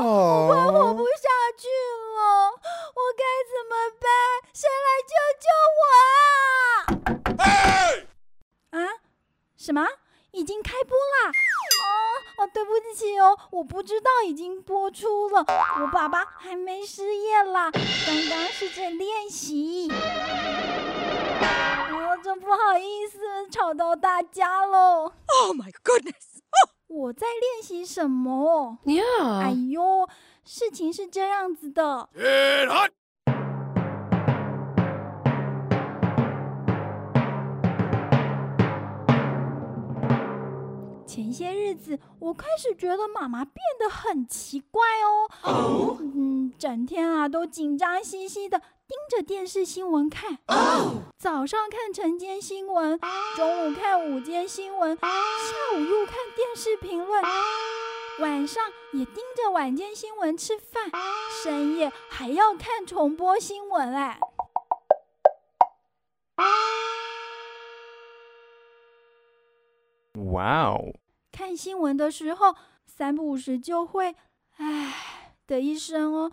哦，我快活不下去了，我该怎么办？谁来救救我啊？啊？什么？已经开播啦！哦哦，对不起哦，我不知道已经播出了。我爸爸还没失业啦，刚刚是在练习。哦，真不好意思，吵到大家喽。Oh my goodness！我在练习什么？Yeah！哎呦，事情是这样子的。前些日子，我开始觉得妈妈变得很奇怪哦。嗯，整天啊都紧张兮兮的盯着电视新闻看。早上看晨间新闻，中午看午间新闻，下午又看电视评论，晚上也盯着晚间新闻吃饭，深夜还要看重播新闻哎。哇哦！看新闻的时候，三不五时就会“唉”的一声哦；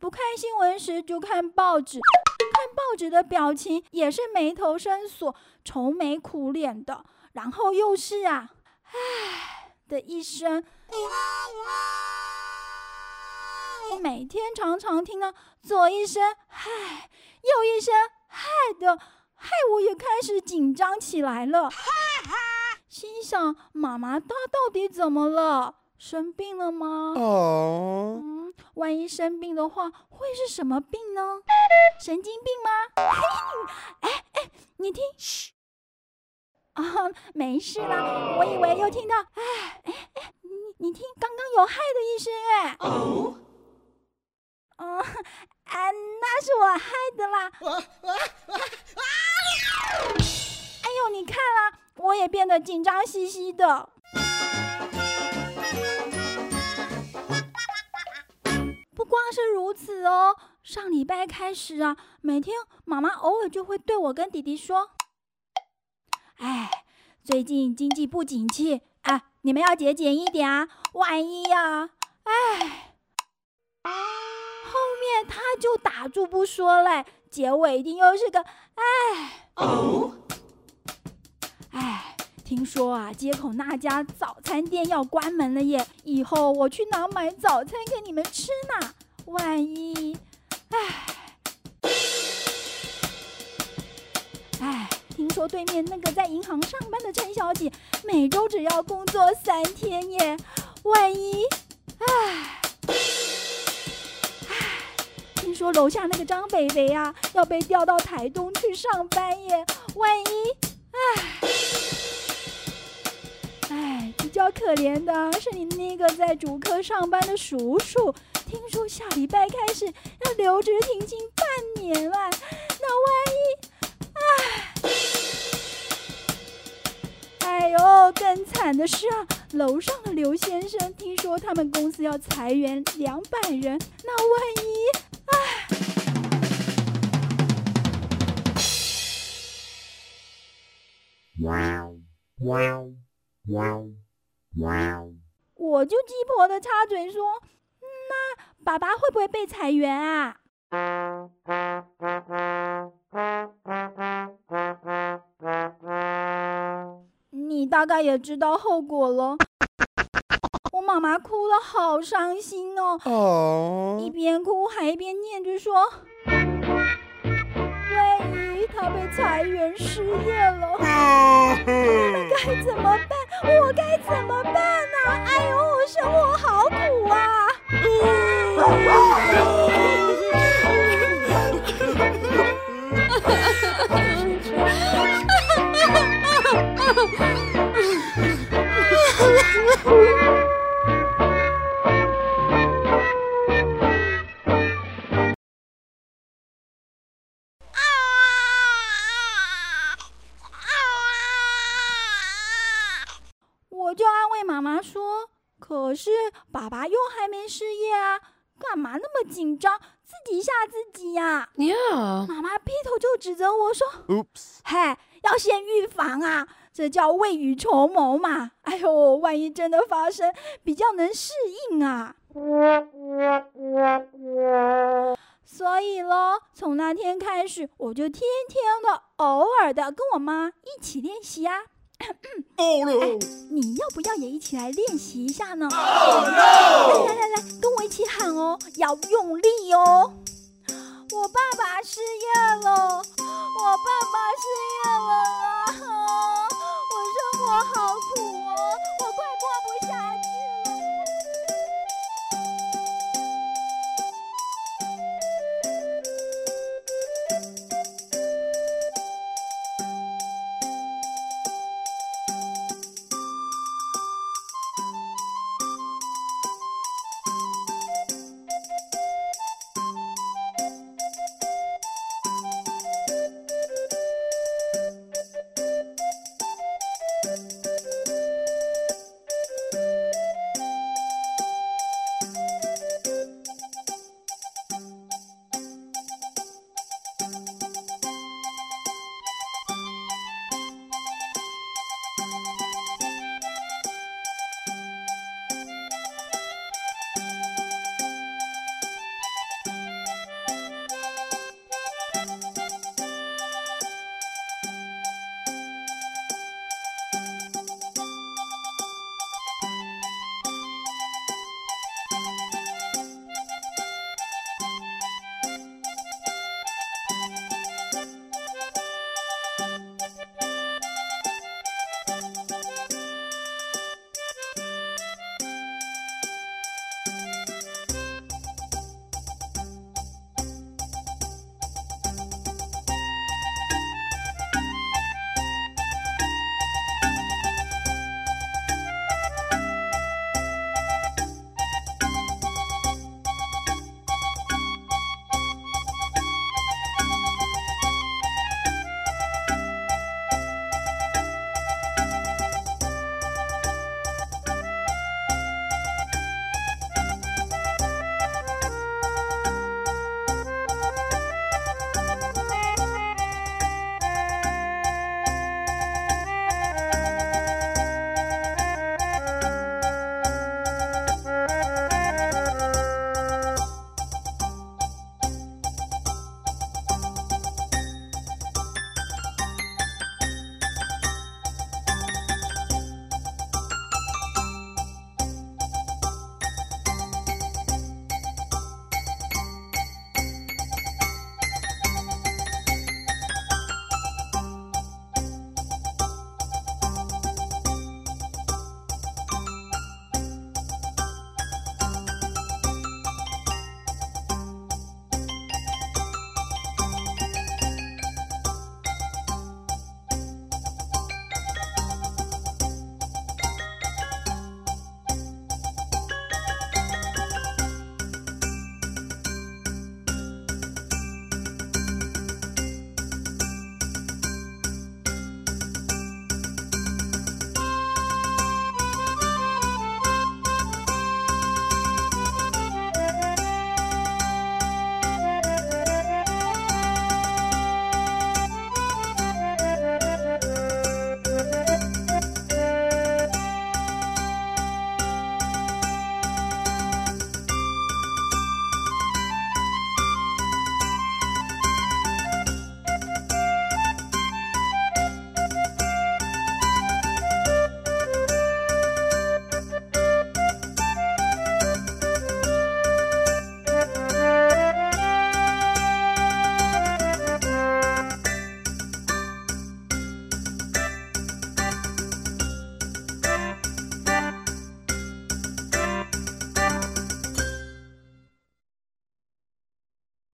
不看新闻时就看报纸，看报纸的表情也是眉头深锁、愁眉苦脸的，然后又是啊“唉”的一声。每天常常听到左一声“嗨”，右一声“嗨”的，害我也开始紧张起来了。心想：妈妈她到底怎么了？生病了吗？哦，嗯，万一生病的话，会是什么病呢？神经病吗？哎哎，你听，嘘，啊，没事啦。我以为又听到，哎哎哎，你你听，刚刚有害的一声，哎，哦，嗯，啊，那是我害的啦。哎呦，你看啦。我也变得紧张兮兮的。光是如此哦，上礼拜开始啊，每天妈妈偶尔就会对我跟弟弟说：“哎，最近经济不景气，哎，你们要节俭一点啊，万一呀，哎。”后面他就打住不说嘞，结尾一定又是个“哎”。哎，听说啊，街口那家早餐店要关门了耶！以后我去哪买早餐给你们吃呢？万一……哎，哎，听说对面那个在银行上班的陈小姐，每周只要工作三天耶！万一……哎，哎，听说楼下那个张北北啊，要被调到台东去上班耶！万一……哎。比较可怜的是你那个在主科上班的叔叔，听说下礼拜开始要留职停薪半年了。那万一……哎，哎呦，更惨的是啊，楼上的刘先生听说他们公司要裁员两百人。那万一……哎，哇！哇哇！我就鸡婆的插嘴说：“那爸爸会不会被裁员啊？”你大概也知道后果了。我妈妈哭得好伤心哦，哦，一边哭还一边念着说。他被裁员失业了，我们该怎么办？我该怎么办爸爸又还没失业啊，干嘛那么紧张，自己吓自己呀？呀，妈妈劈头就指责我说 Oops. 嘿，要先预防啊，这叫未雨绸缪嘛。哎呦，万一真的发生，比较能适应啊。所以咯，从那天开始，我就天天的、偶尔的跟我妈一起练习啊。Oh no! 你要不要也一起来练习一下呢？来来来来，跟我一起喊哦，要用力哦！我爸爸失业了，我爸爸失业了。